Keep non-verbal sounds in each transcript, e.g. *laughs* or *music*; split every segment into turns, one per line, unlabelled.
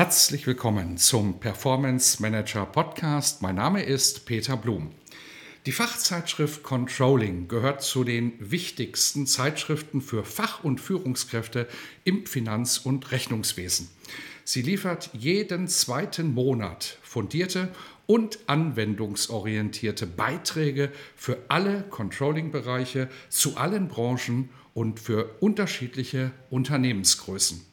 Herzlich willkommen zum Performance Manager Podcast. Mein Name ist Peter Blum. Die Fachzeitschrift Controlling gehört zu den wichtigsten Zeitschriften für Fach- und Führungskräfte im Finanz- und Rechnungswesen. Sie liefert jeden zweiten Monat fundierte und anwendungsorientierte Beiträge für alle Controlling-Bereiche zu allen Branchen und für unterschiedliche Unternehmensgrößen.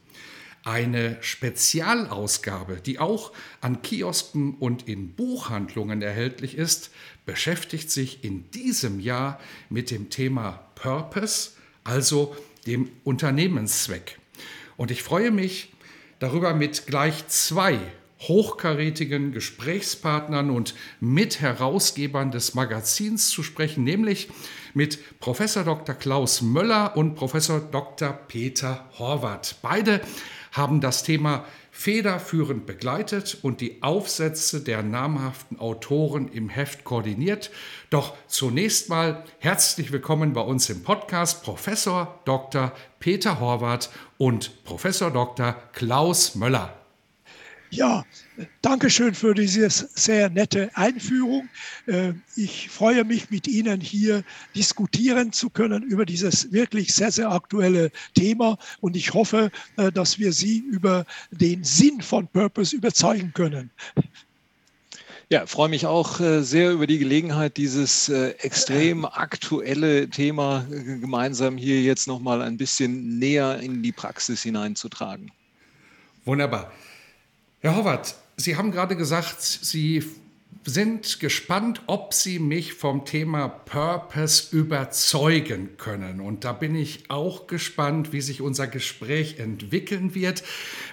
Eine Spezialausgabe, die auch an Kiosken und in Buchhandlungen erhältlich ist, beschäftigt sich in diesem Jahr mit dem Thema Purpose, also dem Unternehmenszweck. Und ich freue mich darüber mit gleich zwei hochkarätigen Gesprächspartnern und Mitherausgebern des Magazins zu sprechen, nämlich mit Professor Dr. Klaus Möller und Professor Dr. Peter Horvath. Beide haben das Thema federführend begleitet und die Aufsätze der namhaften Autoren im Heft koordiniert. Doch zunächst mal herzlich willkommen bei uns im Podcast Professor Dr. Peter Horvath und Professor Dr. Klaus Möller.
Ja, danke schön für diese sehr nette Einführung. Äh, ich freue mich, mit Ihnen hier diskutieren zu können über dieses wirklich sehr, sehr aktuelle Thema. Und ich hoffe, äh, dass wir Sie über den Sinn von Purpose überzeugen können.
Ja, freue mich auch äh, sehr über die Gelegenheit, dieses extrem aktuelle Thema gemeinsam hier jetzt nochmal ein bisschen näher in die Praxis hineinzutragen.
Wunderbar. Herr Horvath, Sie haben gerade gesagt, Sie sind gespannt, ob Sie mich vom Thema Purpose überzeugen können. Und da bin ich auch gespannt, wie sich unser Gespräch entwickeln wird.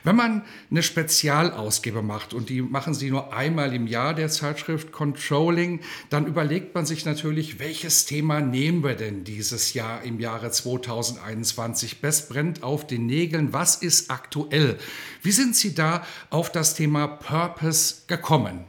Wenn man eine Spezialausgabe macht, und die machen Sie nur einmal im Jahr der Zeitschrift Controlling, dann überlegt man sich natürlich, welches Thema nehmen wir denn dieses Jahr im Jahre 2021? Best brennt auf den Nägeln. Was ist aktuell? Wie sind Sie da auf das Thema Purpose gekommen?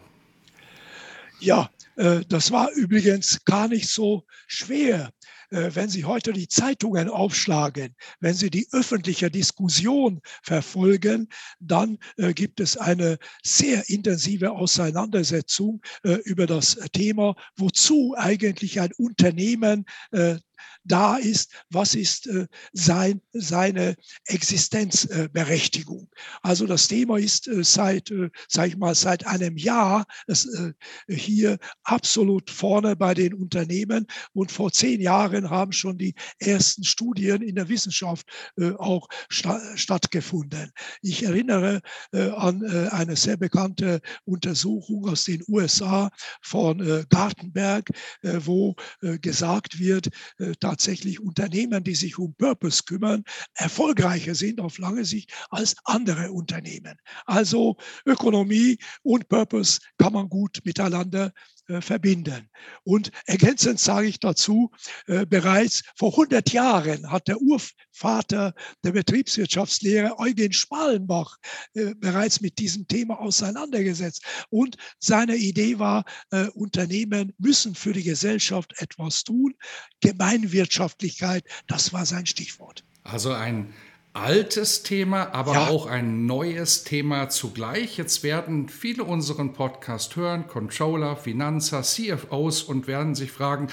Ja, äh, das war übrigens gar nicht so schwer. Äh, wenn Sie heute die Zeitungen aufschlagen, wenn Sie die öffentliche Diskussion verfolgen, dann äh, gibt es eine sehr intensive Auseinandersetzung über das Thema, wozu eigentlich ein Unternehmen da ist, was ist äh, sein, seine Existenzberechtigung. also das Thema ist äh, seit, äh, sag ich mal, seit einem Jahr das, äh, hier absolut vorne bei den Unternehmen und vor zehn Jahren haben schon die ersten Studien in der Wissenschaft äh, auch sta stattgefunden. Ich erinnere an eine sehr bekannte Untersuchung aus den USA von Gartenberg, wo gesagt wird, tatsächlich Unternehmen, die sich um Purpose kümmern, erfolgreicher sind auf lange Sicht als andere Unternehmen. Also Ökonomie und Purpose kann man gut miteinander äh, verbinden. Und ergänzend sage ich dazu, äh, bereits vor 100 Jahren hat der Urvater der Betriebswirtschaftslehre Eugen Spalenbach äh, bereits mit diesem Thema auseinandergesetzt. Und seine Idee war, Unternehmen müssen für die Gesellschaft etwas tun. Gemeinwirtschaftlichkeit, das war sein Stichwort.
Also ein altes Thema, aber ja. auch ein neues Thema zugleich. Jetzt werden viele unseren Podcast hören, Controller, Finanzer, CFOs und werden sich fragen,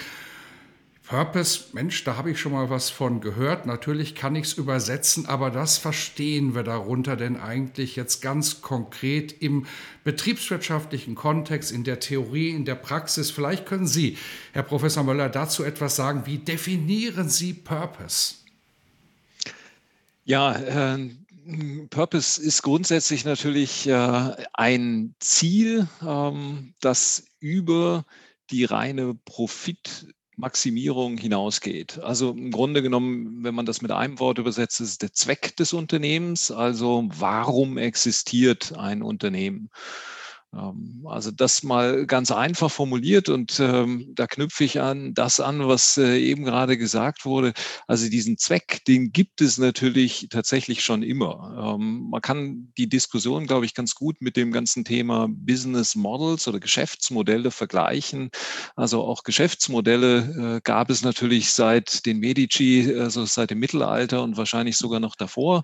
Purpose, Mensch, da habe ich schon mal was von gehört. Natürlich kann ich es übersetzen, aber das verstehen wir darunter denn eigentlich jetzt ganz konkret im betriebswirtschaftlichen Kontext, in der Theorie, in der Praxis. Vielleicht können Sie, Herr Professor Möller, dazu etwas sagen. Wie definieren Sie Purpose?
Ja, äh, Purpose ist grundsätzlich natürlich äh, ein Ziel, ähm, das über die reine Profit Maximierung hinausgeht. Also im Grunde genommen, wenn man das mit einem Wort übersetzt, ist es der Zweck des Unternehmens. Also warum existiert ein Unternehmen? Ähm, also das mal ganz einfach formuliert und ähm, da knüpfe ich an das an, was äh, eben gerade gesagt wurde. Also diesen Zweck, den gibt es natürlich tatsächlich schon immer. Ähm, man kann die Diskussion, glaube ich, ganz gut mit dem ganzen Thema Business Models oder Geschäftsmodelle vergleichen. Also auch Geschäftsmodelle äh, gab es natürlich seit den Medici, also seit dem Mittelalter und wahrscheinlich sogar noch davor,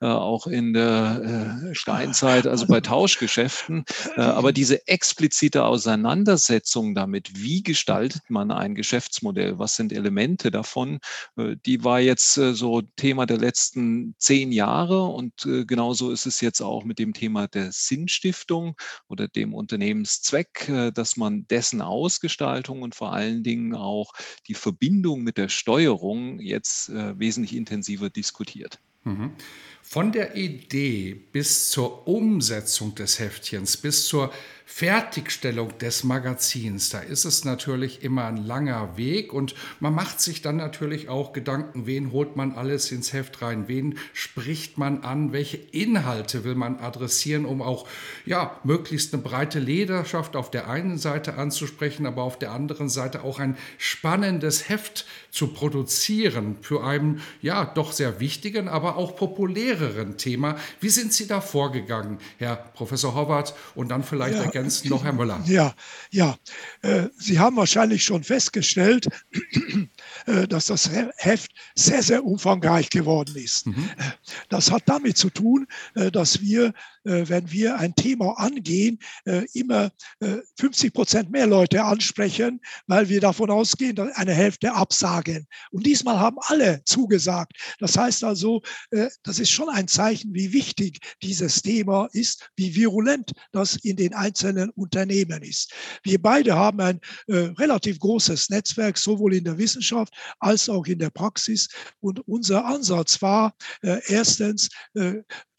äh, auch in der äh, Steinzeit, also bei Tauschgeschäften. *laughs* Äh, aber diese explizite Auseinandersetzung damit, wie gestaltet man ein Geschäftsmodell, was sind Elemente davon, äh, die war jetzt äh, so Thema der letzten zehn Jahre und genauso ist es jetzt auch mit dem Thema der Sinnstiftung oder dem Unternehmenszweck, dass man dessen Ausgestaltung und vor allen Dingen auch die Verbindung mit der Steuerung jetzt wesentlich intensiver diskutiert. Mhm.
Von der Idee bis zur Umsetzung des Heftchens, bis zur Fertigstellung des Magazins, da ist es natürlich immer ein langer Weg und man macht sich dann natürlich auch Gedanken, wen holt man alles ins Heft rein, wen spricht man an, welche Inhalte will man adressieren, um auch ja, möglichst eine breite Lederschaft auf der einen Seite anzusprechen, aber auf der anderen Seite auch ein spannendes Heft zu produzieren für einen ja doch sehr wichtigen, aber auch populäreren Thema. Wie sind Sie da vorgegangen, Herr Professor Howard und dann vielleicht ja ergänzen noch Herr Müller.
Ja, ja. Äh, Sie haben wahrscheinlich schon festgestellt, *clears throat* äh, dass das Heft sehr, sehr umfangreich geworden ist. Mhm. Äh, das hat damit zu tun, dass wir wenn wir ein Thema angehen, äh, immer 50 äh, Prozent mehr Leute ansprechen, weil wir davon ausgehen, dass eine Hälfte absagen. Und diesmal haben alle zugesagt. Das heißt also, das ist schon ein Zeichen, wie wichtig dieses Thema ist, wie virulent das in den einzelnen Unternehmen ist. Wir beide haben ein relativ großes Netzwerk, sowohl in der Wissenschaft als auch in der Praxis. Und unser Ansatz war erstens,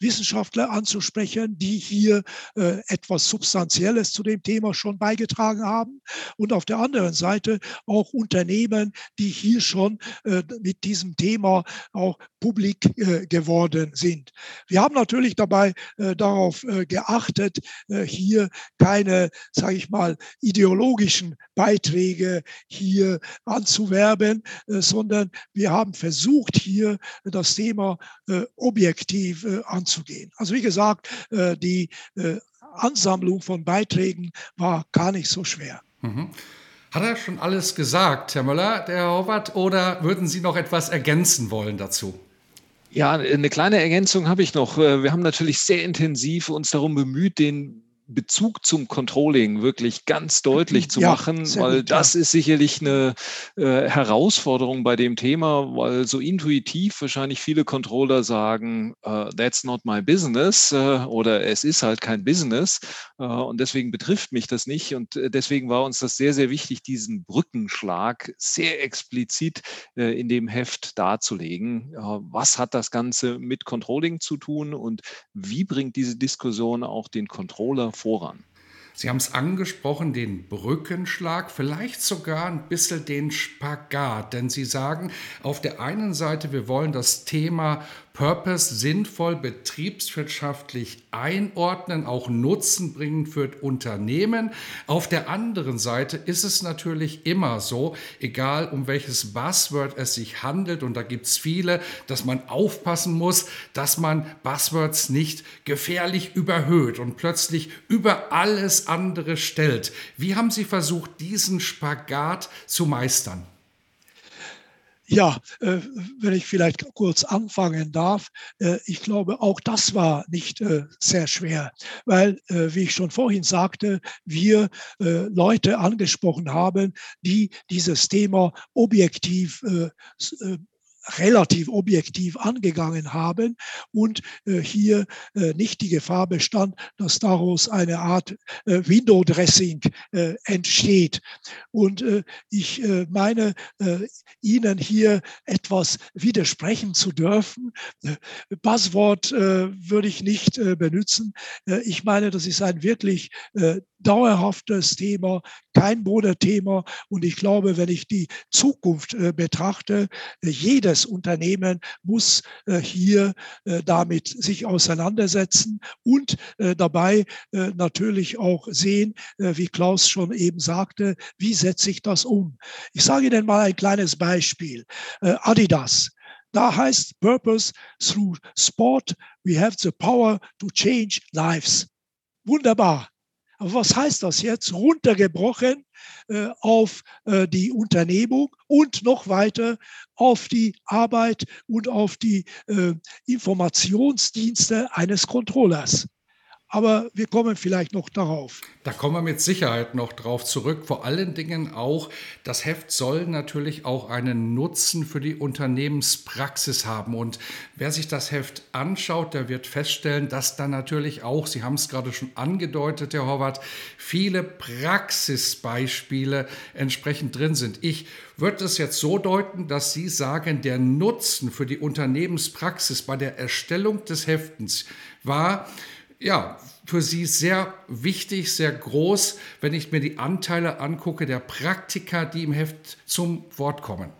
Wissenschaftler anzusprechen, die hier äh, etwas Substanzielles zu dem Thema schon beigetragen haben. Und auf der anderen Seite auch Unternehmen, die hier schon äh, mit diesem Thema auch publik äh, geworden sind. Wir haben natürlich dabei äh, darauf äh, geachtet, äh, hier keine, sage ich mal, ideologischen Beiträge hier anzuwerben, sondern wir haben versucht, hier das Thema objektiv anzusprechen anzugehen. Also wie gesagt, äh, die äh, Ansammlung von Beiträgen war gar nicht so schwer. Mhm.
Hat er schon alles gesagt, Herr Möller, der Herr Horvath, oder würden Sie noch etwas ergänzen wollen dazu?
Ja, eine kleine Ergänzung habe ich noch. Äh, wir haben natürlich sehr intensiv uns darum bemüht, den Bezug zum Controlling wirklich ganz deutlich zu ja, machen, weil gut, das ja. ist sicherlich eine äh, Herausforderung bei dem Thema, weil so intuitiv wahrscheinlich viele Controller sagen, uh, that's not my business uh, oder es ist halt kein Business uh, und deswegen betrifft mich das nicht und deswegen war uns das sehr, sehr wichtig, diesen Brückenschlag sehr explizit in dem Heft darzulegen. was hat das Ganze mit Controlling zu tun und wie bringt diese Diskussion auch den Controller voran.
Sie haben es angesprochen, den Brückenschlag, vielleicht sogar ein bisschen den Spagat, denn Sie sagen auf der einen Seite, wir wollen das Thema Purpose sinnvoll betriebswirtschaftlich einordnen, auch Nutzen bringen für Unternehmen. Auf der anderen Seite ist es natürlich immer so, egal um welches Buzzword es sich handelt, und da gibt es viele, dass man aufpassen muss, dass man Buzzwords nicht gefährlich überhöht und plötzlich über alles andere stellt. Wie haben Sie versucht, diesen Spagat zu meistern?
Ja, äh, wenn ich vielleicht kurz anfangen darf, äh, ich glaube, auch das war nicht äh, sehr schwer, weil, wie ich schon vorhin sagte, wir Leute angesprochen haben, die dieses Thema objektiv relativ objektiv angegangen haben und äh, hier äh, nicht die Gefahr bestand, dass daraus eine Art äh, Window-Dressing äh, entsteht. Und äh, ich äh, meine, Ihnen hier etwas widersprechen zu dürfen. Buzzword würde ich nicht benutzen. ich meine, das ist ein wirklich dauerhaftes Thema, kein Modethema. Und ich glaube, wenn ich die Zukunft betrachte, äh, jedes Unternehmen muss äh, hier äh, damit sich auseinandersetzen und äh, dabei natürlich auch sehen, wie Klaus schon eben sagte, wie setze ich das um. Ich sage Ihnen mal ein kleines Beispiel. Adidas. Da heißt Purpose through Sport, we have the power to change lives. Wunderbar. Aber was heißt das jetzt? Runtergebrochen äh, auf äh, die Unternehmung und noch weiter auf die Arbeit und auf die äh, Informationsdienste eines Controllers aber wir kommen vielleicht noch darauf.
Da kommen wir mit Sicherheit noch drauf zurück. Vor allen Dingen auch, das Heft soll natürlich auch einen Nutzen für die Unternehmenspraxis haben. Und wer sich das Heft anschaut, der wird feststellen, dass da natürlich auch, Sie haben es gerade schon angedeutet, Herr Horvath, viele Praxisbeispiele entsprechend drin sind. Ich würde es jetzt so deuten, dass Sie sagen, der Nutzen für die Unternehmenspraxis bei der Erstellung des Heftens war, ja, für sie sehr wichtig, sehr groß, wenn ich mir die Anteile angucke der Praktiker, die im Heft zum Wort kommen.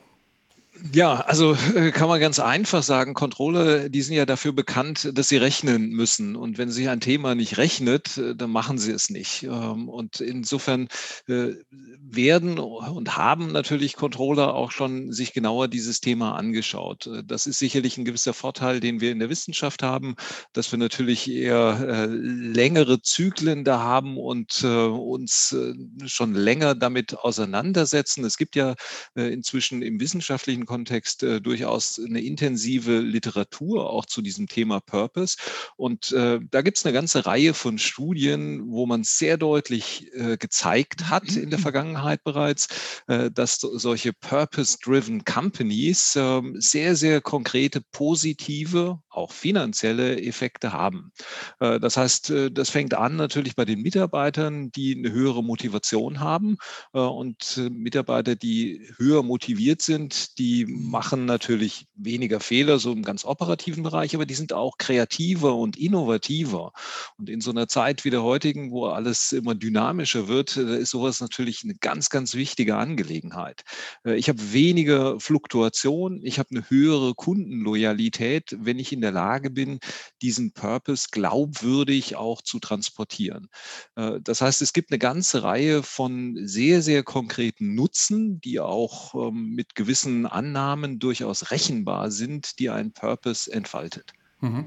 Ja, also äh, kann man ganz einfach sagen, Controller, die sind ja dafür bekannt, dass sie rechnen müssen. Und wenn sie ein Thema nicht rechnet, äh, dann machen sie es nicht. Ähm, und insofern äh, werden und haben natürlich Controller auch schon sich genauer dieses Thema angeschaut. Das ist sicherlich ein gewisser Vorteil, den wir in der Wissenschaft haben, dass wir natürlich eher längere Zyklen da haben und uns schon länger damit auseinandersetzen. Es gibt ja inzwischen im wissenschaftlichen Kontext äh, durchaus eine intensive Literatur auch zu diesem Thema Purpose. Und äh, da gibt es eine ganze Reihe von Studien, wo man sehr deutlich äh, gezeigt hat in der mhm. Vergangenheit bereits, äh, dass solche Purpose-Driven Companies ähm, sehr, sehr konkrete positive, auch finanzielle Effekte haben. Äh, das heißt, äh, das fängt an natürlich bei den Mitarbeitern, die eine höhere Motivation haben und Mitarbeiter, die höher motiviert sind, die die machen natürlich weniger Fehler, so im ganz operativen Bereich, aber die sind auch kreativer und innovativer. Und in so einer Zeit wie der heutigen, wo alles immer dynamischer wird, ist sowas natürlich eine ganz, ganz wichtige Angelegenheit. Äh, ich habe weniger Fluktuation, ich habe eine höhere Kundenloyalität, wenn ich in der Lage bin, diesen Purpose glaubwürdig auch zu transportieren. Äh, das heißt, es gibt eine ganze Reihe von sehr, sehr konkreten Nutzen, die auch ähm, mit gewissen Annahmen durchaus rechenbar sind, die ein Purpose entfaltet. Mhm.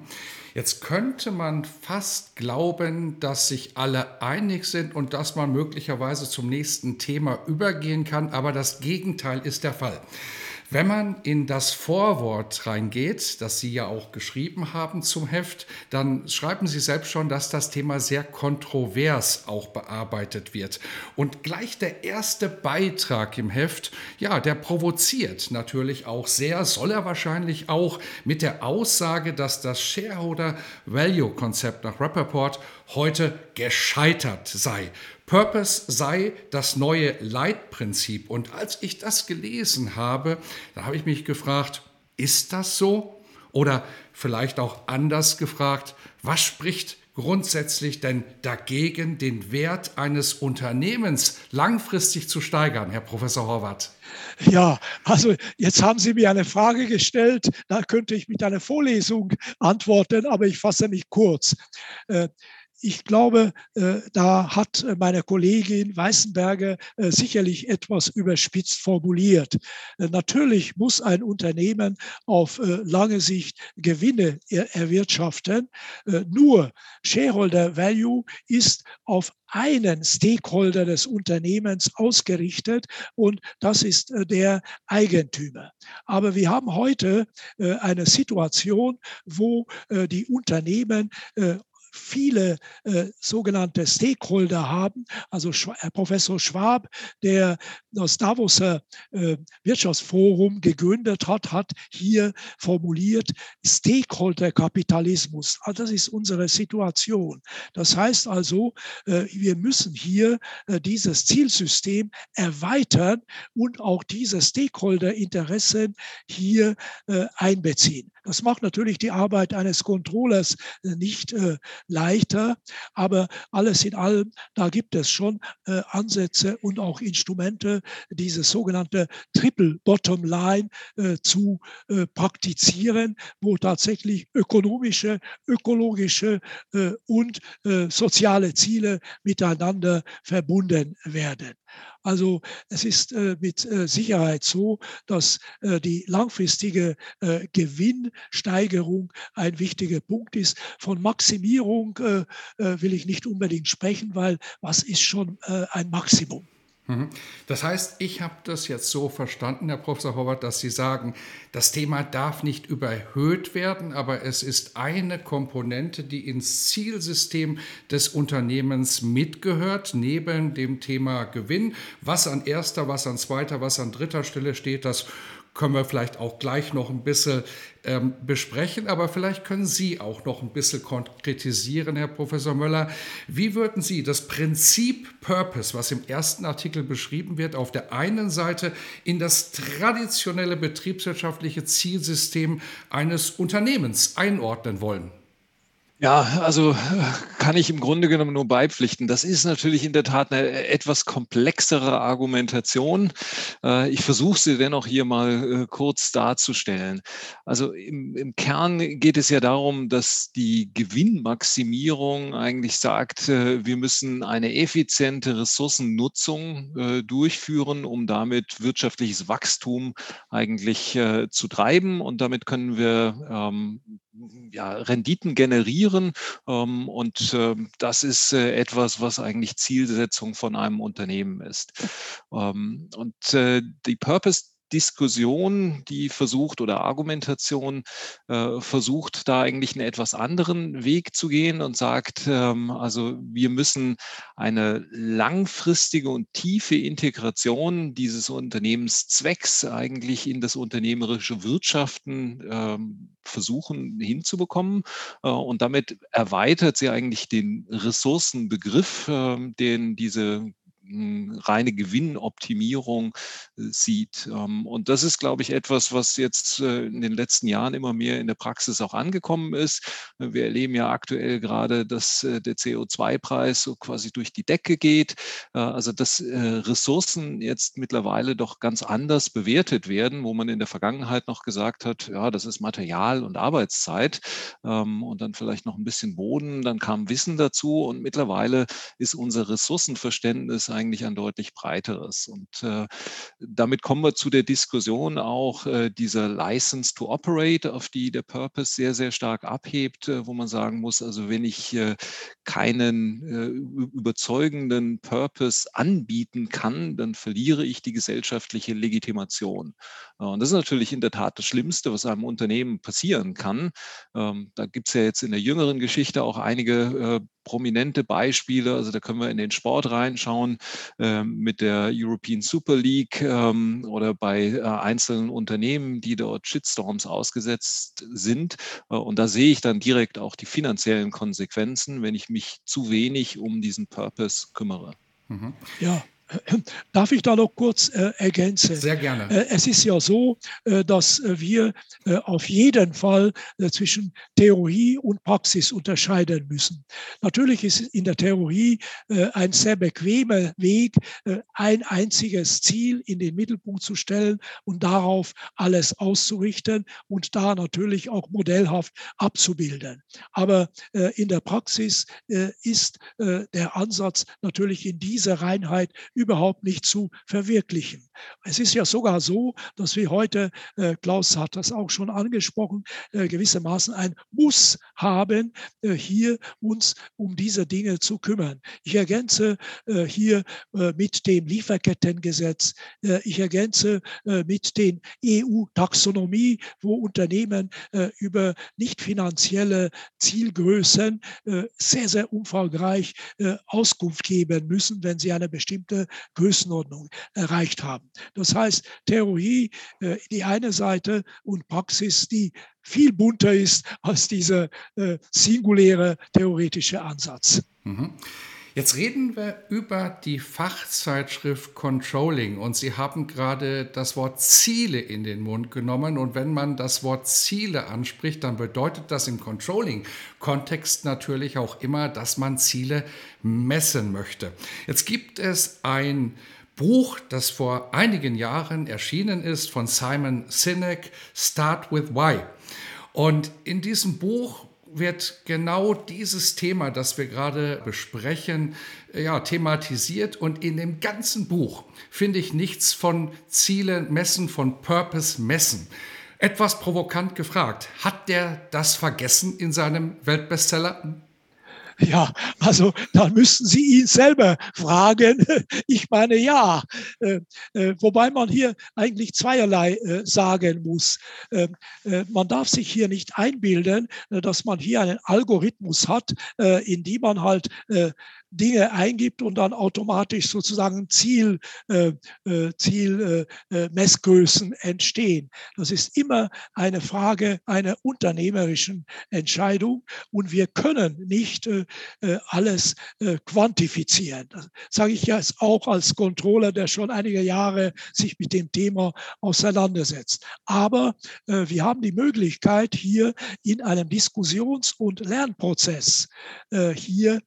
Jetzt könnte man fast glauben, dass sich alle einig sind und dass man möglicherweise zum nächsten Thema übergehen kann, aber das Gegenteil ist der Fall. Wenn man in das Vorwort reingeht, das Sie ja auch geschrieben haben zum Heft, dann schreiben Sie selbst schon, dass das Thema sehr kontrovers auch bearbeitet wird. Und gleich der erste Beitrag im Heft, ja, der provoziert natürlich auch sehr, soll er wahrscheinlich auch mit der Aussage, dass das Shareholder Value Konzept nach Rappaport heute gescheitert sei. Purpose sei das neue Leitprinzip. Und als ich das gelesen habe, da habe ich mich gefragt, ist das so? Oder vielleicht auch anders gefragt, was spricht grundsätzlich denn dagegen, den Wert eines Unternehmens langfristig zu steigern, Herr Professor Horvath?
Ja, also jetzt haben Sie mir eine Frage gestellt, da könnte ich mit einer Vorlesung antworten, aber ich fasse mich kurz. Ich glaube, äh, da hat äh, meine Kollegin Weißenberger äh, sicherlich etwas überspitzt formuliert. Natürlich muss ein Unternehmen auf lange Sicht Gewinne erwirtschaften. Nur Shareholder Value ist auf einen Stakeholder des Unternehmens ausgerichtet und das ist der Eigentümer. Aber wir haben heute eine Situation, wo die Unternehmen viele äh, sogenannte Stakeholder haben. Also Herr Professor Schwab, der das Davoser äh, Wirtschaftsforum gegründet hat, hat hier formuliert Stakeholder-Kapitalismus. Also das ist unsere Situation. Das heißt also, äh, wir müssen hier äh, dieses Zielsystem erweitern und auch diese Stakeholder-Interessen hier äh, einbeziehen. Das macht natürlich die Arbeit eines Controllers äh, nicht leichter. Aber alles in allem, da gibt es schon äh, Ansätze und auch Instrumente, diese sogenannte Triple Bottom Line äh, zu äh, praktizieren, wo tatsächlich ökonomische, ökologische äh, und äh, soziale Ziele miteinander verbunden werden. Also es ist äh, mit äh, Sicherheit so, dass äh, die langfristige Gewinnsteigerung ein wichtiger Punkt ist. Von Maximierung will ich nicht unbedingt sprechen, weil was ist schon ein Maximum?
Mhm. Das heißt, ich habe das jetzt so verstanden, Herr Professor Horvath, dass Sie sagen, das Thema darf nicht überhöht werden, aber es ist eine Komponente, die ins Zielsystem des Unternehmens mitgehört, neben dem Thema Gewinn. Was an erster, was an zweiter, was an dritter Stelle steht, das können wir vielleicht auch gleich noch ein bisschen ähm, besprechen, aber vielleicht können Sie auch noch ein bisschen konkretisieren, Herr Professor Möller. Wie würden Sie das Prinzip Purpose, was im ersten Artikel beschrieben wird, auf der einen Seite in das traditionelle betriebswirtschaftliche Zielsystem eines Unternehmens einordnen wollen?
Ja, also äh, kann ich im Grunde genommen nur beipflichten. Das ist natürlich in der Tat eine etwas komplexere Argumentation. Äh, ich versuche sie dennoch hier mal äh, kurz darzustellen. Also im, im Kern geht es ja darum, dass die Gewinnmaximierung eigentlich sagt, wir müssen eine effiziente Ressourcennutzung durchführen, um damit wirtschaftliches Wachstum eigentlich zu treiben. Und damit können wir ähm, ja, Renditen generieren. Ähm, und äh, das ist äh, etwas, was eigentlich Zielsetzung von einem Unternehmen ist. Ähm, und äh, die Purpose Diskussion, die versucht oder Argumentation äh, versucht, da eigentlich einen etwas anderen Weg zu gehen und sagt, ähm, also wir müssen eine langfristige und tiefe Integration dieses Unternehmenszwecks eigentlich in das unternehmerische Wirtschaften ähm, versuchen hinzubekommen. Äh, und damit erweitert sie eigentlich den Ressourcenbegriff, äh, den diese reine Gewinnoptimierung äh, sieht. Ähm, und das ist, glaube ich, etwas, was jetzt äh, in den letzten Jahren immer mehr in der Praxis auch angekommen ist. Wir erleben ja aktuell gerade, dass äh, der CO2-Preis so quasi durch die Decke geht. Also dass Ressourcen jetzt mittlerweile doch ganz anders bewertet werden, wo man in der Vergangenheit noch gesagt hat, ja, das ist Material und Arbeitszeit ähm, und dann vielleicht noch ein bisschen Boden, dann kam Wissen dazu und mittlerweile ist unser Ressourcenverständnis eigentlich ein deutlich breiteres. Und äh, damit kommen wir zu der Diskussion auch äh, dieser License to Operate, auf die der Purpose sehr, sehr stark abhebt, äh, wo man sagen muss, also wenn ich äh, keinen äh, überzeugenden Purpose anbieten kann, dann verliere ich die gesellschaftliche Legitimation. Äh, und das ist natürlich in der Tat das Schlimmste, was einem Unternehmen passieren kann. Ähm, da gibt es ja jetzt in der jüngeren Geschichte auch einige prominente Beispiele. Also da können wir in den Sport reinschauen mit der European Super League ähm, oder bei äh, einzelnen Unternehmen, die dort Shitstorms ausgesetzt sind. Äh, und da sehe ich dann direkt auch die finanziellen Konsequenzen, wenn ich mich zu wenig um diesen Purpose kümmere.
Mhm. Ja, Darf ich da noch kurz äh, ergänzen?
Sehr gerne.
Äh, es ist ja so, äh, dass äh, wir äh, auf jeden Fall äh, zwischen Theorie und Praxis unterscheiden müssen. Natürlich ist in der Theorie ein sehr bequemer Weg, ein einziges Ziel in den Mittelpunkt zu stellen und darauf alles auszurichten und da natürlich auch modellhaft abzubilden. Aber in der Praxis ist der Ansatz natürlich in dieser Reinheit überhaupt nicht zu verwirklichen. Es ist ja sogar so, dass wir heute, äh, Klaus hat das auch schon angesprochen, äh, gewissermaßen ein Muss haben, äh, hier uns um diese Dinge zu kümmern. Ich ergänze äh, hier äh, mit dem Lieferkettengesetz, äh, ich ergänze mit den EU-Taxonomie, wo Unternehmen über nicht finanzielle Zielgrößen sehr, sehr umfangreich Auskunft geben müssen, wenn sie eine bestimmte Größenordnung erreicht haben. Das heißt, Theorie äh, die eine Seite und Praxis, die viel bunter ist als dieser äh, singuläre theoretische Ansatz. Mhm.
Jetzt reden wir über die Fachzeitschrift Controlling und Sie haben gerade das Wort Ziele in den Mund genommen und wenn man das Wort Ziele anspricht, dann bedeutet das im Controlling-Kontext natürlich auch immer, dass man Ziele messen möchte. Jetzt gibt es ein Buch, das vor einigen Jahren erschienen ist von Simon Sinek, Start with Why. Und in diesem Buch wird genau dieses Thema, das wir gerade besprechen, ja, thematisiert. Und in dem ganzen Buch finde ich nichts von Ziele messen, von Purpose messen. Etwas provokant gefragt, hat der das vergessen in seinem Weltbestseller?
Ja, also dann müssten Sie ihn selber fragen. *laughs* Ich meine ja, äh, äh, wobei man hier eigentlich zweierlei äh, sagen muss. Ähm, man darf sich hier nicht einbilden, dass man hier einen Algorithmus hat, in dem man halt Dinge eingibt und dann automatisch sozusagen Ziel, äh, äh Ziel äh, äh, Messgrößen entstehen. Das ist immer eine Frage einer unternehmerischen Entscheidung und wir können nicht äh, äh alles quantifizieren. Das sage ich jetzt auch als Controller, der schon einige Jahre sich mit dem Thema auseinandersetzt. Aber wir haben die Möglichkeit, hier in einem Diskussions- und Lernprozess hier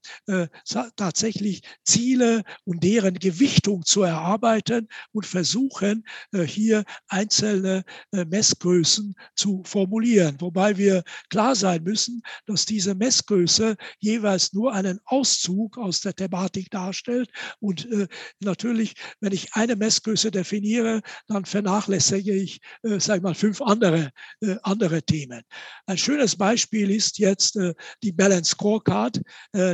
tatsächlich Ziele und deren Gewichtung zu erarbeiten und versuchen, äh, hier einzelne äh, Messgrößen zu formulieren. Wobei wir klar sein müssen, dass diese Messgröße jeweils nur einen Auszug aus der Thematik darstellt. Und äh, natürlich, wenn ich eine Messgröße definiere, dann vernachlässige ich, sage ich mal, fünf andere, andere Themen. Ein schönes Beispiel ist jetzt die Balance Scorecard,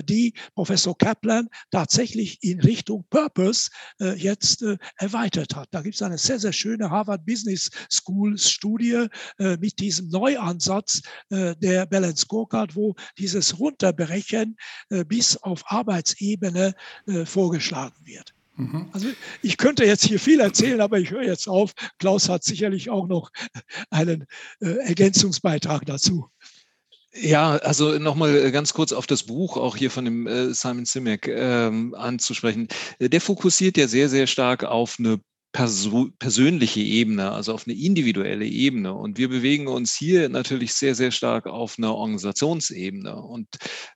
die Professor Kaplan tatsächlich in Richtung Purpose äh, jetzt äh, erweitert hat. Da gibt es eine sehr, sehr schöne Harvard Business School Studie äh, mit diesem Neuansatz äh, der Balance Scorecard, wo dieses Runterbrechen äh, bis auf Arbeitsebene äh, vorgeschlagen wird. Mhm. Also ich könnte jetzt hier viel erzählen, aber ich höre jetzt auf. Klaus hat sicherlich auch noch einen Ergänzungsbeitrag dazu.
Ja, also nochmal äh, ganz kurz auf das Buch auch hier von dem äh, Simon Simek ähm, anzusprechen. Äh, der fokussiert ja sehr, sehr stark auf eine persönliche Ebene, also auf eine individuelle Ebene. Und wir bewegen uns hier natürlich sehr, sehr stark auf einer Organisationsebene. Und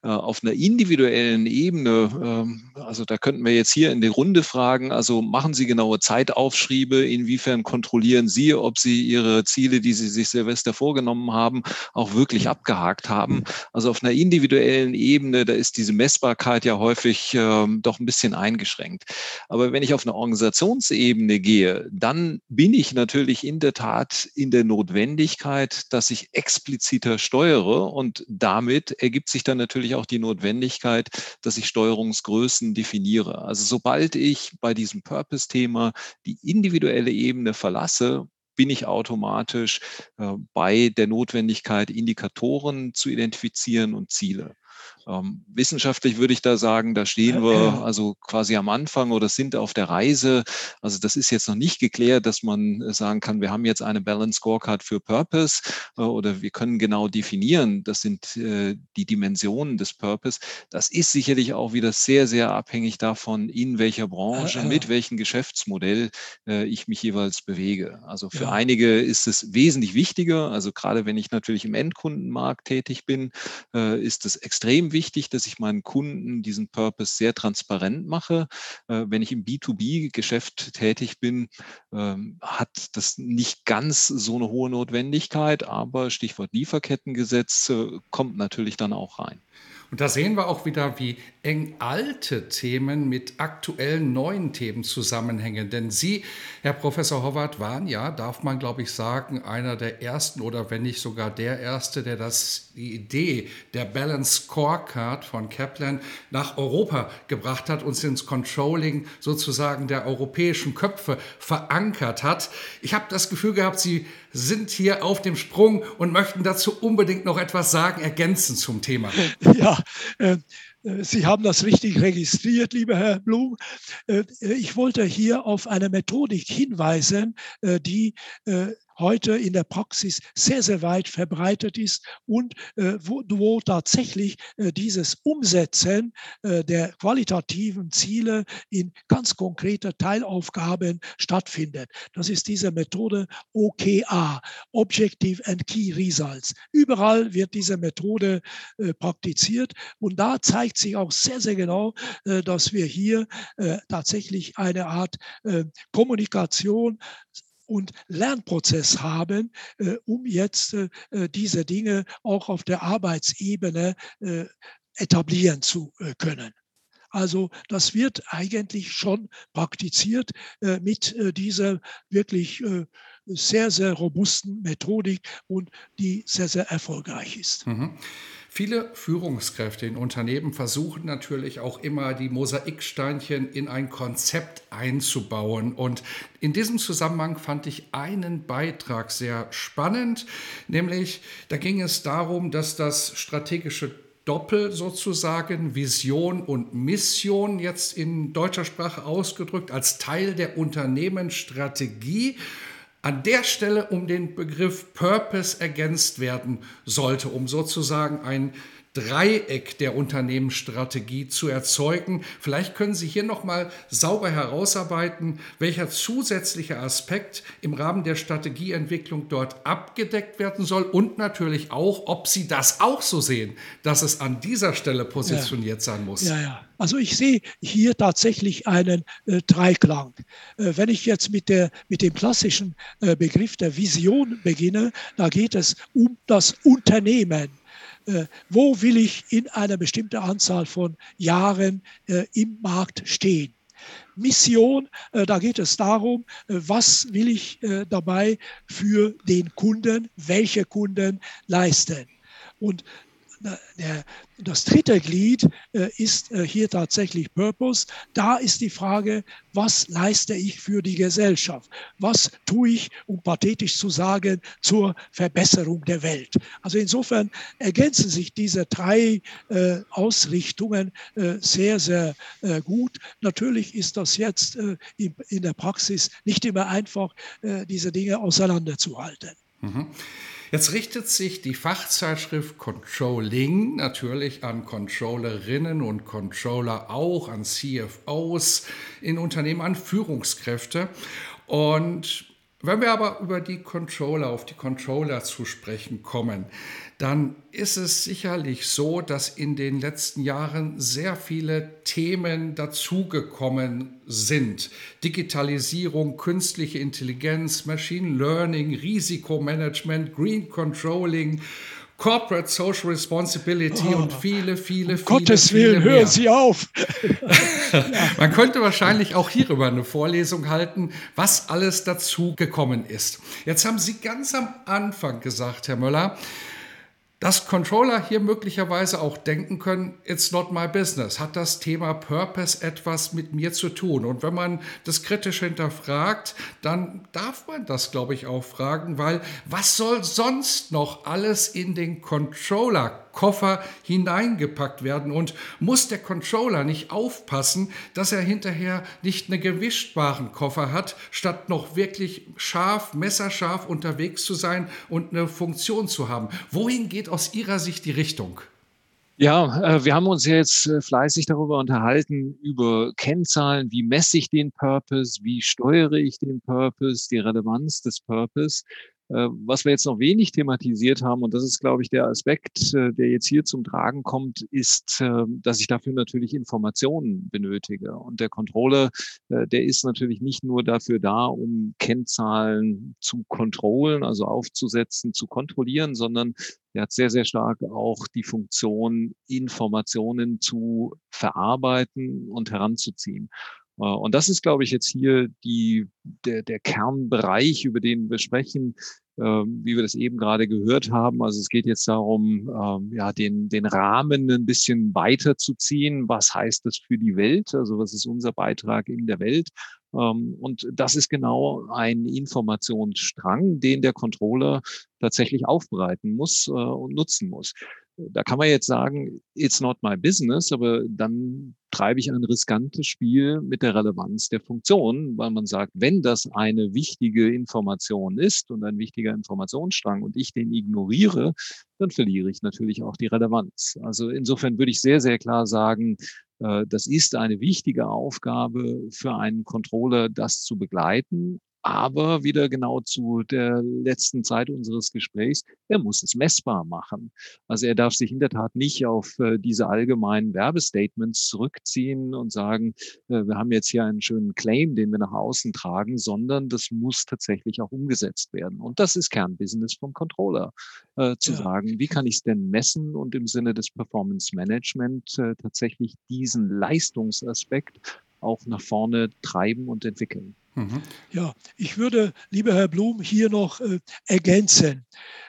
äh, auf einer individuellen Ebene, äh, also da könnten wir jetzt hier in der Runde fragen, also machen Sie genaue Zeitaufschriebe, inwiefern kontrollieren Sie, ob Sie Ihre Ziele, die Sie sich Silvester vorgenommen haben, auch wirklich abgehakt haben. Also auf einer individuellen Ebene, da ist diese Messbarkeit ja häufig äh, doch ein bisschen eingeschränkt. Aber wenn ich auf einer Organisationsebene gehe, dann bin ich natürlich in der Tat in der Notwendigkeit, dass ich expliziter steuere und damit ergibt sich dann natürlich auch die Notwendigkeit, dass ich Steuerungsgrößen definiere. Also sobald ich bei diesem Purpose-Thema die individuelle Ebene verlasse, bin ich automatisch äh, bei der Notwendigkeit, Indikatoren zu identifizieren und Ziele. Ähm, wissenschaftlich würde ich da sagen, da stehen wir also quasi am Anfang oder sind auf der Reise. Also das ist jetzt noch nicht geklärt, dass man äh, sagen kann, wir haben jetzt eine Balance Scorecard für Purpose äh, oder wir können genau definieren, das sind äh, die Dimensionen des Purpose. Das ist sicherlich auch wieder sehr, sehr abhängig davon, in welcher Branche, mit welchem Geschäftsmodell ich mich jeweils bewege. Also für ja. einige ist es wesentlich wichtiger. Also gerade wenn ich natürlich im Endkundenmarkt tätig bin, ist es extrem wichtig wichtig, dass ich meinen Kunden diesen Purpose sehr transparent mache. Äh, wenn ich im B2B-Geschäft tätig bin, ähm, hat das nicht ganz so eine hohe Notwendigkeit, aber Stichwort Lieferkettengesetz äh, kommt natürlich dann auch rein.
Und da sehen wir auch wieder, wie eng alte Themen mit aktuellen neuen Themen zusammenhängen. Denn Sie, Herr Professor Howard, waren ja, darf man glaube ich sagen, einer der ersten oder wenn nicht sogar der erste, der das, die Idee der Balance Scorecard von Kaplan nach Europa gebracht hat und ins Controlling sozusagen der europäischen Köpfe verankert hat. Ich habe das Gefühl gehabt, Sie sind hier auf dem Sprung und möchten dazu unbedingt noch etwas sagen, ergänzen zum Thema. *laughs*
Ja, äh, äh, Sie haben das richtig registriert, lieber Herr Blum. Äh, ich wollte hier auf eine Methodik hinweisen, die heute in der Praxis sehr, sehr weit verbreitet ist und äh, wo, wo tatsächlich äh, dieses Umsetzen äh, der qualitativen Ziele in ganz konkrete Teilaufgaben stattfindet. Das ist diese Methode OKA, Objective and Key Results. Überall wird diese Methode praktiziert und da zeigt sich auch sehr, sehr genau, dass wir hier tatsächlich eine Art Kommunikation und Lernprozess haben, äh, um jetzt äh, diese Dinge auch auf der Arbeitsebene äh, etablieren zu äh, können. Also das wird eigentlich schon praktiziert äh, mit äh, dieser wirklich sehr, sehr robusten Methodik und die sehr, sehr erfolgreich ist. Mhm.
Viele Führungskräfte in Unternehmen versuchen natürlich auch immer, die Mosaiksteinchen in ein Konzept einzubauen. Und in diesem Zusammenhang fand ich einen Beitrag sehr spannend, nämlich da ging es darum, dass das strategische Doppel sozusagen, Vision und Mission jetzt in deutscher Sprache ausgedrückt, als Teil der Unternehmensstrategie. An der Stelle um den Begriff Purpose ergänzt werden sollte, um sozusagen ein Dreieck der Unternehmensstrategie zu erzeugen. Vielleicht können Sie hier noch mal sauber herausarbeiten, welcher zusätzliche Aspekt im Rahmen der Strategieentwicklung dort abgedeckt werden soll und natürlich auch, ob Sie das auch so sehen, dass es an dieser Stelle positioniert ja. sein muss.
Ja, ja. Also ich sehe hier tatsächlich einen äh, Dreiklang. Äh, wenn ich jetzt mit, der, mit dem klassischen äh, Begriff der Vision beginne, da geht es um das Unternehmen. Äh, wo will ich in einer bestimmten Anzahl von Jahren äh, im Markt stehen. Mission, äh, da geht es darum, was will ich dabei für den Kunden, welche Kunden leisten. Und der, das dritte Glied äh, ist äh, hier tatsächlich Purpose. Da ist die Frage, was leiste ich für die Gesellschaft? Was tue ich, um pathetisch zu sagen, zur Verbesserung der Welt? Also insofern ergänzen sich diese drei äh, Ausrichtungen äh, sehr, sehr äh, gut. Natürlich ist das jetzt äh, in, in, der Praxis nicht immer einfach, diese Dinge auseinanderzuhalten. Mhm.
Jetzt richtet sich die Fachzeitschrift Controlling natürlich an Controllerinnen und Controller, auch an CFOs in Unternehmen, an Führungskräfte. Und wenn wir aber über die Controller, auf die Controller zu sprechen kommen, dann ist es sicherlich so, dass in den letzten Jahren sehr viele Themen dazugekommen sind. Digitalisierung, künstliche Intelligenz, Machine Learning, Risikomanagement, Green Controlling Corporate Social Responsibility oh, und viele, viele, um viele.
Gottes Willen, hören Sie auf. *laughs*
Man könnte wahrscheinlich auch hierüber eine Vorlesung halten, was alles dazu gekommen ist. Jetzt haben Sie ganz am Anfang gesagt, Herr Möller, dass Controller hier möglicherweise auch denken können, it's not my business. Hat das Thema Purpose etwas mit mir zu tun? Und wenn man das kritisch hinterfragt, dann darf man das, glaube ich, auch fragen, weil was soll sonst noch alles in den Controller Koffer hineingepackt werden und muss der Controller nicht aufpassen, dass er hinterher nicht einen gewichtbaren Koffer hat, statt noch wirklich scharf, messerscharf unterwegs zu sein und eine Funktion zu haben. Wohin geht aus Ihrer Sicht die Richtung?
Ja, äh, wir haben uns jetzt äh, fleißig darüber unterhalten, über Kennzahlen, wie messe ich den Purpose, wie steuere ich den Purpose, die Relevanz des Purpose. Äh, was wir jetzt noch wenig thematisiert haben, und das ist, glaube ich, der Aspekt, äh, der jetzt hier zum Tragen kommt, ist, äh, dass ich dafür natürlich Informationen benötige. Und der Controller, der ist natürlich nicht nur dafür da, um Kennzahlen zu kontrollen, also aufzusetzen, zu kontrollieren, sondern der hat sehr, sehr stark auch die Funktion, Informationen zu verarbeiten und heranzuziehen. Äh, und das ist, glaube ich, jetzt hier die, der, der Kernbereich, über den wir sprechen, ähm, wie wir das eben gerade gehört haben. Also es geht jetzt darum, ähm, ja, den, den Rahmen ein bisschen weiterzuziehen. Was heißt das für die Welt? Also was ist unser Beitrag in der Welt? Ähm, und das ist genau ein Informationsstrang, den der Controller tatsächlich aufbereiten muss äh, und nutzen muss. Da kann man jetzt sagen, it's not my business, aber dann treibe ich ein riskantes Spiel mit der Relevanz der Funktion, weil man sagt, wenn das eine wichtige Information ist und ein wichtiger Informationsstrang und ich den ignoriere, dann verliere ich natürlich auch die Relevanz. Also insofern würde ich sehr, sehr klar sagen, äh, das ist eine wichtige Aufgabe für einen Controller, das zu begleiten aber wieder genau zu der letzten Zeit unseres Gesprächs, er muss es messbar machen. Also er darf sich in der Tat nicht auf äh, diese allgemeinen Werbestatements zurückziehen und sagen, äh, wir haben jetzt hier einen schönen Claim, den wir nach außen tragen, sondern das muss tatsächlich auch umgesetzt werden. Und das ist Kernbusiness vom Controller, äh, zu ja. sagen, wie kann ich es denn messen und im Sinne des Performance Management äh, tatsächlich diesen Leistungsaspekt auch nach vorne treiben und entwickeln.
Mhm. Ja, ich würde, lieber Herr Blum, hier noch äh, ergänzen.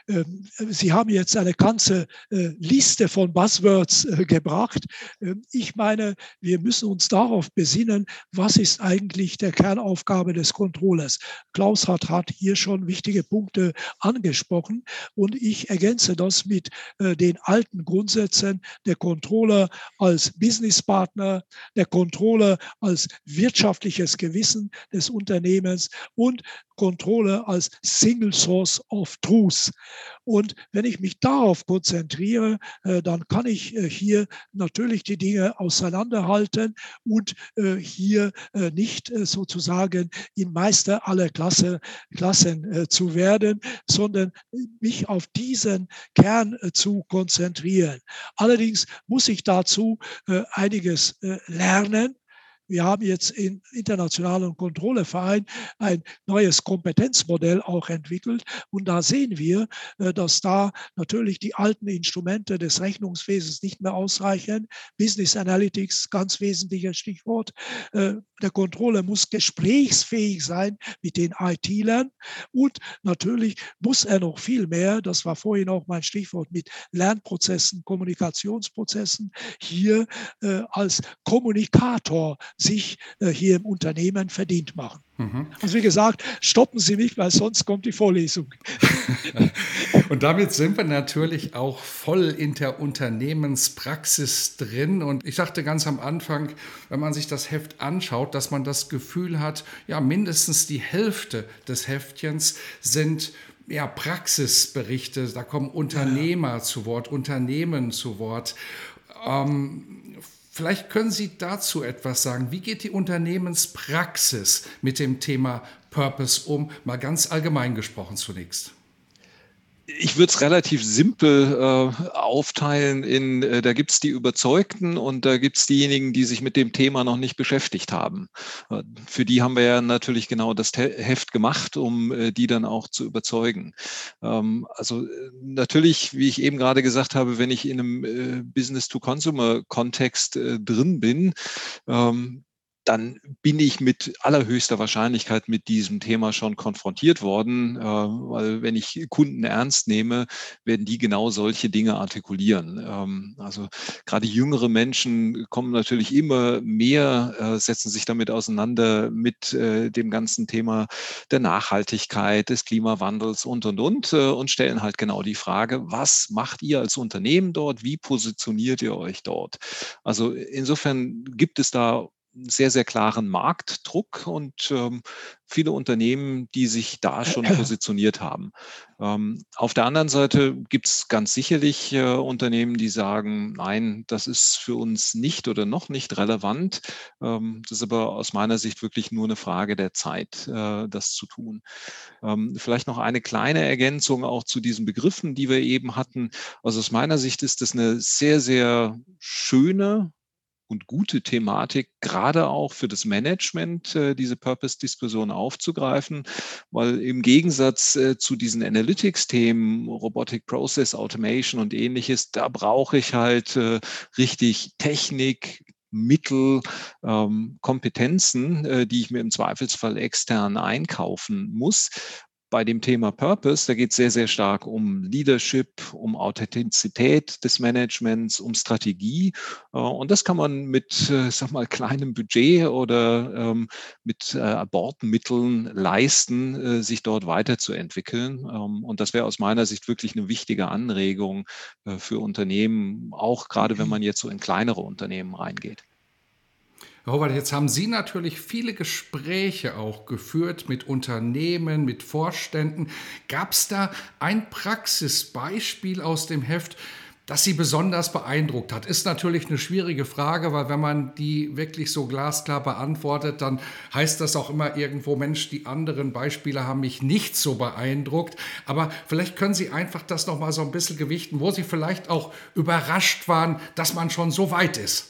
Ähm, Sie haben jetzt eine ganze äh, Liste von Buzzwords äh, gebracht. Ähm, ich meine, wir müssen uns darauf besinnen, was ist eigentlich der Kernaufgabe des Controllers. Klaus hat, hat hier schon wichtige Punkte angesprochen und ich ergänze das mit äh, den alten Grundsätzen der Controller als Businesspartner, der Controller als wirtschaftliches Gewissen des Unternehmens und Controller als Single Source of Truth. Und wenn ich mich darauf konzentriere, äh, dann kann ich äh, hier natürlich die Dinge auseinanderhalten und äh, hier nicht sozusagen in Meister aller Klasse, Klassen zu werden, sondern mich auf diesen Kern zu konzentrieren. Allerdings muss ich dazu einiges lernen wir haben jetzt im Internationalen Kontrolleverein ein neues Kompetenzmodell auch entwickelt. Und da sehen wir, äh, dass da natürlich die alten Instrumente des Rechnungswesens nicht mehr ausreichen. Business Analytics, ganz wesentliches Stichwort. Äh, der Controller muss gesprächsfähig sein mit den IT-Lern. Und natürlich muss er noch viel mehr, das war vorhin auch mein Stichwort mit Lernprozessen, Kommunikationsprozessen, hier äh, als Kommunikator sich äh, hier im Unternehmen verdient machen. Mhm. Also wie gesagt, stoppen Sie mich, weil sonst kommt die Vorlesung. *laughs*
und damit sind wir natürlich auch voll in der Unternehmenspraxis drin. Und ich sagte ganz am Anfang, wenn man sich das Heft anschaut, dass man das Gefühl hat, ja, mindestens die Hälfte des Heftchens sind ja, Praxisberichte, da kommen Unternehmer ja. zu Wort, Unternehmen zu Wort. Ähm, Vielleicht können Sie dazu etwas sagen. Wie geht die Unternehmenspraxis mit dem Thema Purpose um? Mal ganz allgemein gesprochen zunächst
ich würde es relativ simpel äh, aufteilen in, äh, da gibt es die Überzeugten und da gibt es diejenigen, die sich mit dem Thema noch nicht beschäftigt haben. Äh, für die haben wir ja natürlich genau das Heft gemacht, um äh, die dann auch zu überzeugen. Ähm, also äh, natürlich, wie ich eben gerade gesagt habe, wenn ich in einem äh, Business-to-Consumer-Kontext drin bin, ähm, dann bin ich mit allerhöchster Wahrscheinlichkeit mit diesem Thema schon konfrontiert worden, äh, weil wenn ich Kunden ernst nehme, werden die genau solche Dinge artikulieren. Ähm, also gerade jüngere Menschen kommen natürlich immer mehr, äh, setzen sich damit auseinander mit äh, dem ganzen Thema der Nachhaltigkeit, des Klimawandels und, und, und und stellen halt genau die Frage, was macht ihr als Unternehmen dort? Wie positioniert ihr euch dort? Also insofern gibt es da sehr, sehr klaren Marktdruck und ähm, viele Unternehmen, die sich da schon *clears throat* positioniert haben. Ähm, auf der anderen Seite gibt es ganz sicherlich äh, Unternehmen, die sagen, nein, das ist für uns nicht oder noch nicht relevant. Ähm, das ist aber aus meiner Sicht wirklich nur eine Frage der Zeit, äh, das zu tun. Ähm, vielleicht noch eine kleine Ergänzung auch zu diesen Begriffen, die wir eben hatten. Also aus meiner Sicht ist das eine sehr, sehr schöne und gute Thematik, gerade auch für das Management, äh, diese Purpose-Diskussion aufzugreifen, weil im Gegensatz äh, zu diesen Analytics-Themen, Robotic Process Automation und ähnliches, da brauche ich halt äh, richtig Technik, Mittel, ähm, Kompetenzen, die ich mir im Zweifelsfall extern einkaufen muss. Bei dem Thema Purpose, da geht es sehr, sehr stark um Leadership, um Authentizität des Managements, um Strategie. Äh, und das kann man mit, äh, sag mal, kleinem Budget oder ähm, mit äh, Bordmitteln leisten, sich dort weiterzuentwickeln. Ähm, und das wäre aus meiner Sicht wirklich eine wichtige Anregung für Unternehmen, auch gerade wenn man jetzt so in kleinere Unternehmen reingeht.
Robert, jetzt haben Sie natürlich viele Gespräche auch geführt mit Unternehmen, mit Vorständen. Gab es da ein Praxisbeispiel aus dem Heft, das Sie besonders beeindruckt hat? Ist natürlich eine schwierige Frage, weil wenn man die wirklich so glasklar beantwortet, dann heißt das auch immer irgendwo, Mensch, die anderen Beispiele haben mich nicht so beeindruckt. Aber vielleicht können Sie einfach das nochmal so ein bisschen gewichten, wo Sie vielleicht auch überrascht waren, dass man schon so weit ist.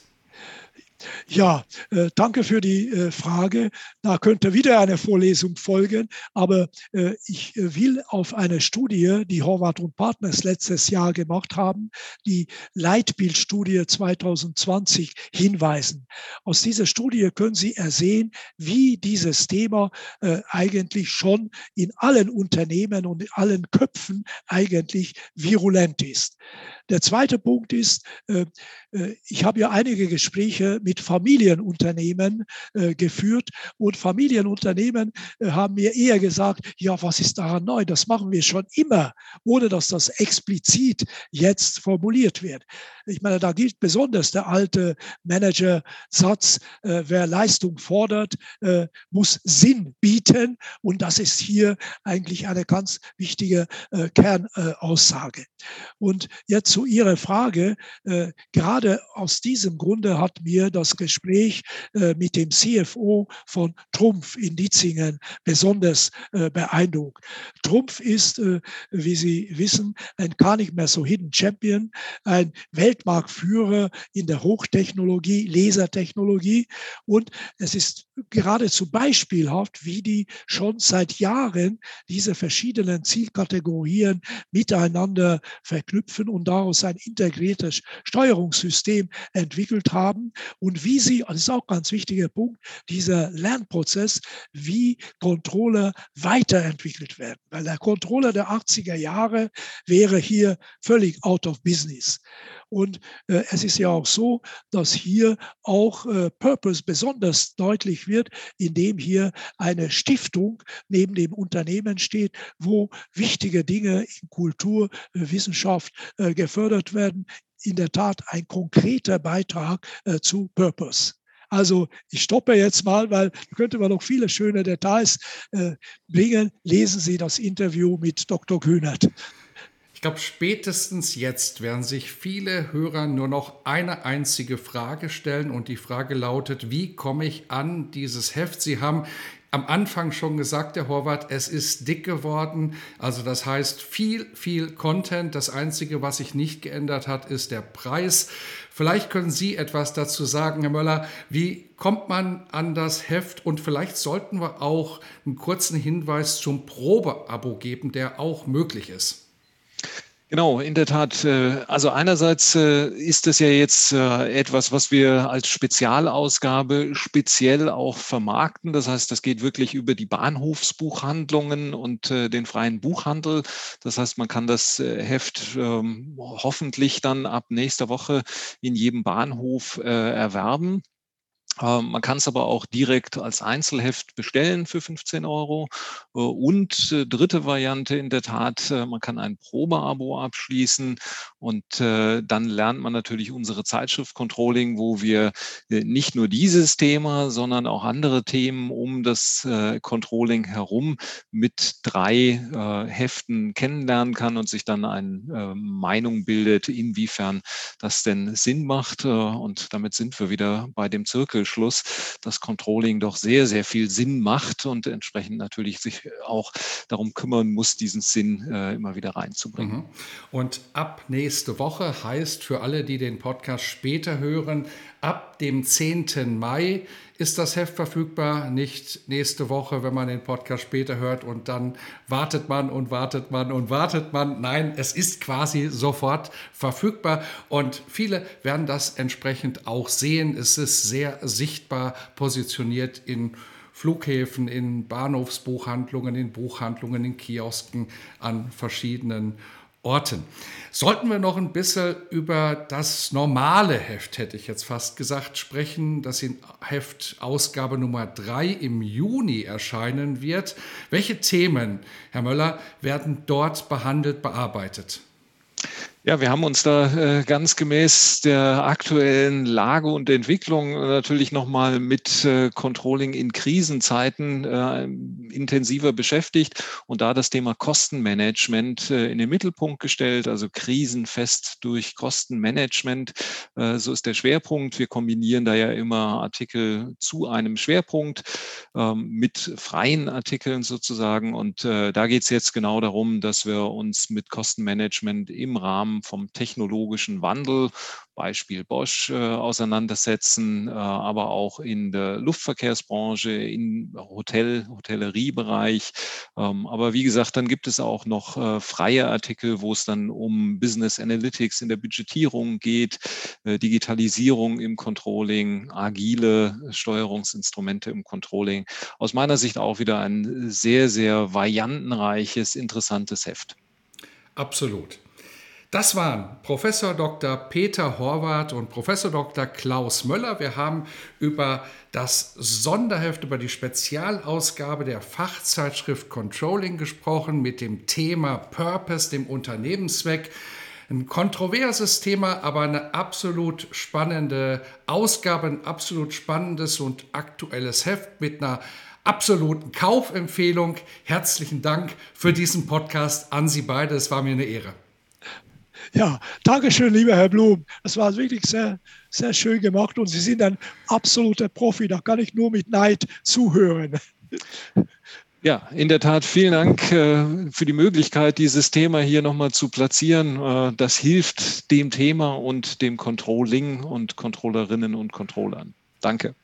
Ja, äh, danke für die äh, Frage. Da könnte wieder eine Vorlesung folgen, aber äh, ich äh, will auf eine Studie, die Horvath und Partners letztes Jahr gemacht haben, die Leitbildstudie 2020 hinweisen. Aus dieser Studie können Sie ersehen, wie dieses Thema äh, eigentlich schon in allen Unternehmen und in allen Köpfen eigentlich virulent ist. Der zweite Punkt ist, äh, äh, ich habe ja einige Gespräche mit Familienunternehmen äh, geführt und Familienunternehmen haben mir eher gesagt, ja, was ist daran neu? Das machen wir schon immer, ohne dass das explizit jetzt formuliert wird. Ich meine, da gilt besonders der alte Manager-Satz, wer Leistung fordert, muss Sinn bieten. Und das ist hier eigentlich eine ganz wichtige Kernaussage. Und jetzt zu Ihrer Frage, äh, gerade aus diesem Grunde hat mir das Gespräch äh, mit dem CFO von Trumpf in Ditzingen besonders äh, beeindruckt. Trumpf ist, äh, wie Sie wissen, ein gar nicht mehr so Hidden Champion, ein Weltmarktführer in der Hochtechnologie, Lasertechnologie. Und es ist geradezu beispielhaft, wie die schon seit Jahren diese verschiedenen Zielkategorien miteinander verknüpfen und daraus daraus ein integriertes Steuerungssystem entwickelt haben und wie sie, das ist auch ein ganz wichtiger Punkt, dieser Lernprozess, wie Controller weiterentwickelt werden. Weil der Controller der 80er Jahre wäre hier völlig out of business. Und äh, es ist ja auch so, dass hier auch äh, Purpose besonders deutlich wird, indem hier eine Stiftung neben dem Unternehmen steht, wo wichtige Dinge in Kultur, äh, Wissenschaft äh, gefördert werden. In der Tat ein konkreter Beitrag äh, zu Purpose. Also ich stoppe jetzt mal, weil da könnte man noch viele schöne Details äh, bringen. Lesen Sie das Interview mit Dr. Kühnert.
Ich glaube, spätestens jetzt werden sich viele Hörer nur noch eine einzige Frage stellen und die Frage lautet, wie komme ich an dieses Heft? Sie haben am Anfang schon gesagt, Herr Horvath, es ist dick geworden. Also das heißt viel, viel Content. Das Einzige, was sich nicht geändert hat, ist der Preis. Vielleicht können Sie etwas dazu sagen, Herr Möller. Wie kommt man an das Heft? Und vielleicht sollten wir auch einen kurzen Hinweis zum Probeabo geben, der auch möglich ist.
Genau, in der Tat. Äh, also einerseits äh, ist es ja jetzt äh, etwas, was wir als Spezialausgabe speziell auch vermarkten. Das heißt, das geht wirklich über die Bahnhofsbuchhandlungen und den freien Buchhandel. Das heißt, man kann das Heft ähm, hoffentlich dann ab nächster Woche in jedem Bahnhof erwerben. Ähm, man kann es aber auch direkt als Einzelheft bestellen für 15 Euro. Äh, und äh, dritte Variante in der Tat, äh, man kann ein Probeabo abschließen und dann lernt man natürlich unsere Zeitschrift Controlling, wo wir nicht nur dieses Thema, sondern auch andere Themen um das Controlling herum mit drei Heften kennenlernen kann und sich dann eine Meinung bildet, inwiefern das denn Sinn macht. Und damit sind wir wieder bei dem Zirkel Schluss, dass Controlling doch sehr, sehr viel Sinn macht und entsprechend natürlich sich auch darum kümmern muss, diesen Sinn äh, immer wieder reinzubringen. Mhm.
Und ab nächste Woche heißt für alle, die den Podcast später hören, ab dem 10. Mai ist das Heft verfügbar, nicht nächste Woche, wenn man den Podcast später hört und dann wartet man und wartet man und wartet man. Nein, es ist quasi sofort verfügbar und viele werden das entsprechend auch sehen. Es ist sehr sichtbar positioniert in Flughäfen, in Bahnhofsbuchhandlungen, in Buchhandlungen, in Kiosken, an verschiedenen Orten. Sollten wir noch ein bisschen über das normale Heft, hätte ich jetzt fast gesagt, sprechen, das in Heft Ausgabe Nummer 3 im Juni erscheinen wird. Welche Themen, Herr Möller, werden dort behandelt, bearbeitet?
Ja, wir haben uns da äh, ganz gemäß der aktuellen Lage und Entwicklung natürlich nochmal mit äh, Controlling in Krisenzeiten äh, intensiver beschäftigt und da das Thema Kostenmanagement äh, in den Mittelpunkt gestellt, also krisenfest durch Kostenmanagement. Äh, so ist der Schwerpunkt. Wir kombinieren da ja immer Artikel zu einem Schwerpunkt ähm, mit freien Artikeln sozusagen. Und äh, da geht es jetzt genau darum, dass wir uns mit Kostenmanagement im Rahmen Vom technologischen Wandel, Beispiel Bosch, äh, auseinandersetzen, äh, aber auch in der Luftverkehrsbranche, im Hotel, Hotelleriebereich. Ähm, aber wie gesagt, dann gibt es auch noch äh, freie Artikel, wo es dann um Business Analytics in der Budgetierung geht, äh, Digitalisierung im Controlling, agile Steuerungsinstrumente im Controlling. Aus meiner Sicht auch wieder ein sehr, sehr variantenreiches, interessantes Heft.
Absolut. Das waren Professor Dr. Peter Horvath und Professor Dr. Klaus Möller. Wir haben über das Sonderheft, über die Spezialausgabe der Fachzeitschrift Controlling gesprochen mit dem Thema Purpose, dem Unternehmenszweck. Ein kontroverses Thema, aber eine absolut spannende Ausgabe, ein absolut spannendes und aktuelles Heft mit einer absoluten Kaufempfehlung. Herzlichen Dank für diesen Podcast an Sie beide. Es war mir eine Ehre.
Ja, Dankeschön, lieber Herr Blum. Das war wirklich sehr, sehr schön gemacht und Sie sind ein absoluter Profi. Da kann ich nur mit Neid zuhören.
Ja, in der Tat, vielen Dank äh, für die Möglichkeit, dieses Thema hier nochmal zu platzieren. Äh, das hilft dem Thema und dem Controlling und Controllerinnen und Controllern. Danke.